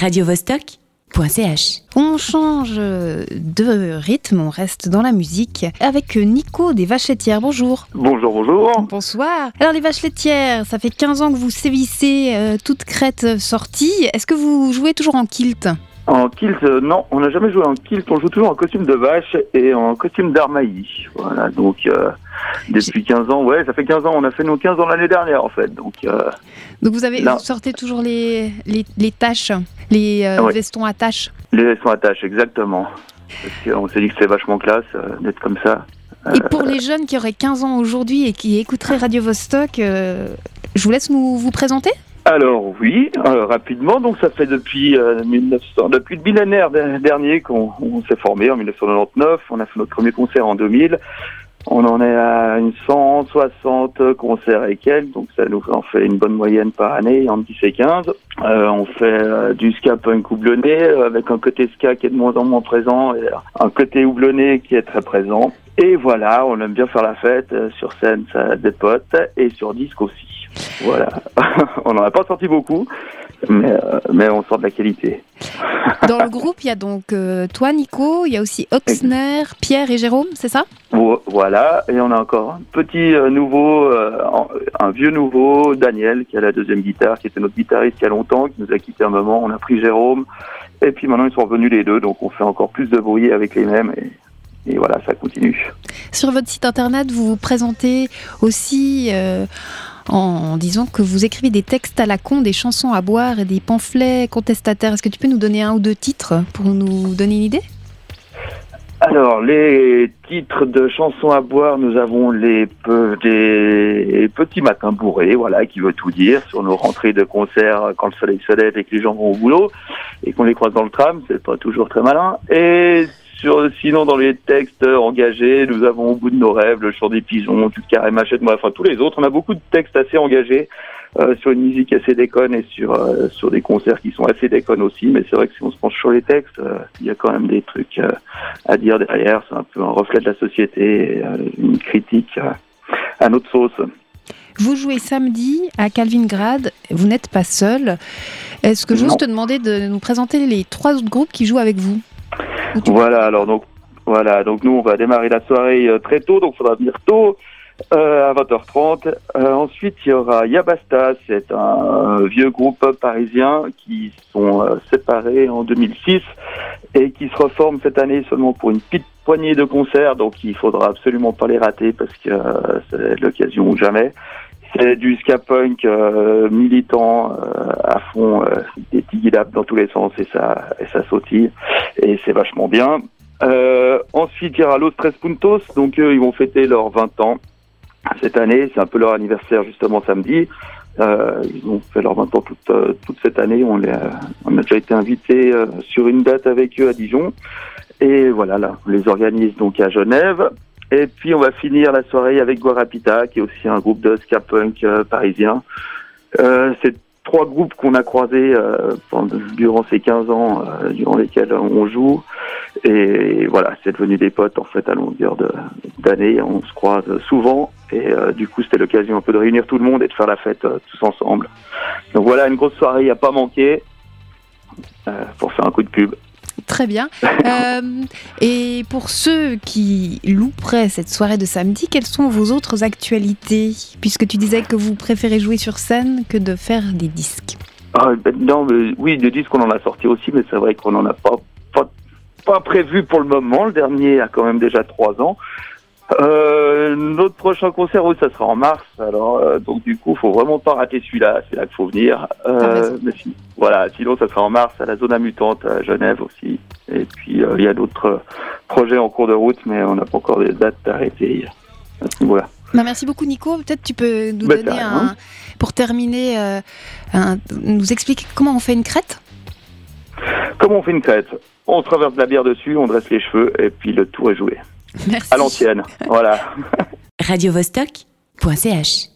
radiovostok.ch. On change de rythme, on reste dans la musique avec Nico des Vaches Laitières. Bonjour. Bonjour, bonjour. Bonsoir. Alors les Vaches Laitières, ça fait 15 ans que vous sévissez euh, toute crête sortie. Est-ce que vous jouez toujours en kilt? En kilt, euh, non, on n'a jamais joué en kilt, on joue toujours en costume de vache et en costume d'armailly. Voilà, donc euh, depuis 15 ans, ouais, ça fait 15 ans, on a fait nos 15 ans l'année dernière en fait. Donc, euh, Donc vous, avez, vous sortez toujours les, les, les taches, les euh, Ah ouais. vestons à taches. les sont attaches, exactement. Parce qu'on s'est dit que c'est vachement classe d'être comme ça. Et pour les jeunes qui auraient 15 ans aujourd'hui et qui écouteraient Radio Vostok, je vous laisse nous vous présenter Alors oui, euh, rapidement, donc ça fait depuis euh, 1900, depuis le millénaire de- dernier qu'on on s'est formé en 1999. On a fait notre premier concert en 2000. On en est à une 160 concerts et quelques, donc ça nous en fait une bonne moyenne par année, entre 10 et 15. Euh, on fait euh, du ska punk houblonné, euh, avec un côté ska qui est de moins en moins présent, et un côté houblonné qui est très présent. Et voilà, on aime bien faire la fête, euh, sur scène ça dépote, et sur disque aussi. Voilà, on n'en a pas sorti beaucoup, mais, euh, mais on sort de la qualité. Dans le groupe, il y a donc euh, toi, Nico, il y a aussi Oxner, Pierre et Jérôme, c'est ça? Vo- Voilà, et on a encore un petit euh, nouveau, euh, un vieux nouveau, Daniel, qui a la deuxième guitare, qui était notre guitariste il y a longtemps, qui nous a quitté un moment. On a pris Jérôme, et puis maintenant ils sont revenus les deux, donc on fait encore plus de bruit avec les mêmes, et, et voilà, ça continue. Sur votre site internet, vous vous présentez aussi euh, en disant que vous écrivez des textes à la con, des chansons à boire et des pamphlets contestataires. Est-ce que tu peux nous donner un ou deux titres pour nous donner une idée? Alors, les titres de chansons à boire, nous avons les, pe- des petits matins bourrés, voilà, qui veut tout dire, sur nos rentrées de concert quand le soleil se lève et que les gens vont au boulot, et qu'on les croise dans le tram, c'est pas toujours très malin. Et sur, sinon, dans les textes engagés, nous avons au bout de nos rêves, le chant des pigeons, du carré machette, moi, enfin tous les autres. On a beaucoup de textes assez engagés. euh, sur une musique assez déconne et sur euh, sur des concerts qui sont assez déconnes aussi mais c'est vrai que si on se penche sur les textes euh, il y a quand même des trucs à dire derrière. C'est un peu un reflet de la société, et, une critique à notre sauce. Vous jouez samedi à Calvingrad, vous n'êtes pas seul. Est-ce que j'ose te demander de nous présenter les trois autres groupes qui jouent avec vous? Voilà, alors donc voilà, donc nous on va démarrer la soirée euh, très tôt, donc il faudra venir tôt. euh, à 20h30. Euh, ensuite, il y aura Yabasta, c'est un vieux groupe parisien qui sont euh, séparés en 2006 et qui se reforment cette année seulement pour une petite poignée de concerts, donc il faudra absolument pas les rater parce que c'est l'occasion ou jamais. C'est du ska punk euh, militant euh, à fond, euh, des tigidap dans tous les sens et ça, et ça sautille et c'est vachement bien. Euh, ensuite, il y aura Los Tres Puntos, donc eux, ils vont fêter leurs 20 ans cette année, c'est un peu leur anniversaire justement samedi. Euh, ils ont fait leurs 20 ans toute, euh, toute cette année, on, les on a déjà été invités euh, sur une date avec eux à Dijon. Et voilà, là, on les organise donc à Genève. Et puis on va finir la soirée avec Guarapita, qui est aussi un groupe de ska punk euh, parisien. Euh, c'est trois groupes qu'on a croisés euh, pendant- durant ces 15 ans euh, durant lesquels on joue. Et voilà, c'est devenu des potes en fait à longueur d'années. On se croise souvent et euh, du coup c'était l'occasion un peu de réunir tout le monde et de faire la fête tous ensemble. Donc voilà, une grosse soirée à pas manquer pour faire un coup de pub. Très bien. Euh, et pour ceux qui louperaient cette soirée de samedi, quelles sont vos autres actualités? Puisque tu disais que vous préférez jouer sur scène que de faire des disques. Ah, ben, non, mais oui, des disques on en a sorti aussi, mais c'est vrai qu'on en a pas pas prévu pour le moment. Le dernier a quand même déjà trois ans. Euh, notre prochain concert, oui, ça sera en mars. Alors, euh, donc du coup, faut vraiment pas rater celui-là. C'est là qu'il faut venir. Euh, raison. mais si- voilà. Sinon, ça sera en mars à la Zona Mutante à Genève aussi. Et puis, il y a d'autres projets en cours de route, mais on n'a pas encore des dates arrêtées à ce niveau-là. Bah, merci beaucoup Nico. Peut-être tu peux nous Bah, donner un, pour terminer, un- nous expliquer comment on fait une crête? Comment on fait une crête? On traverse de la bière dessus, on dresse les cheveux, et puis le tour est joué. Merci. À l'ancienne. Voilà. radiovostok.ch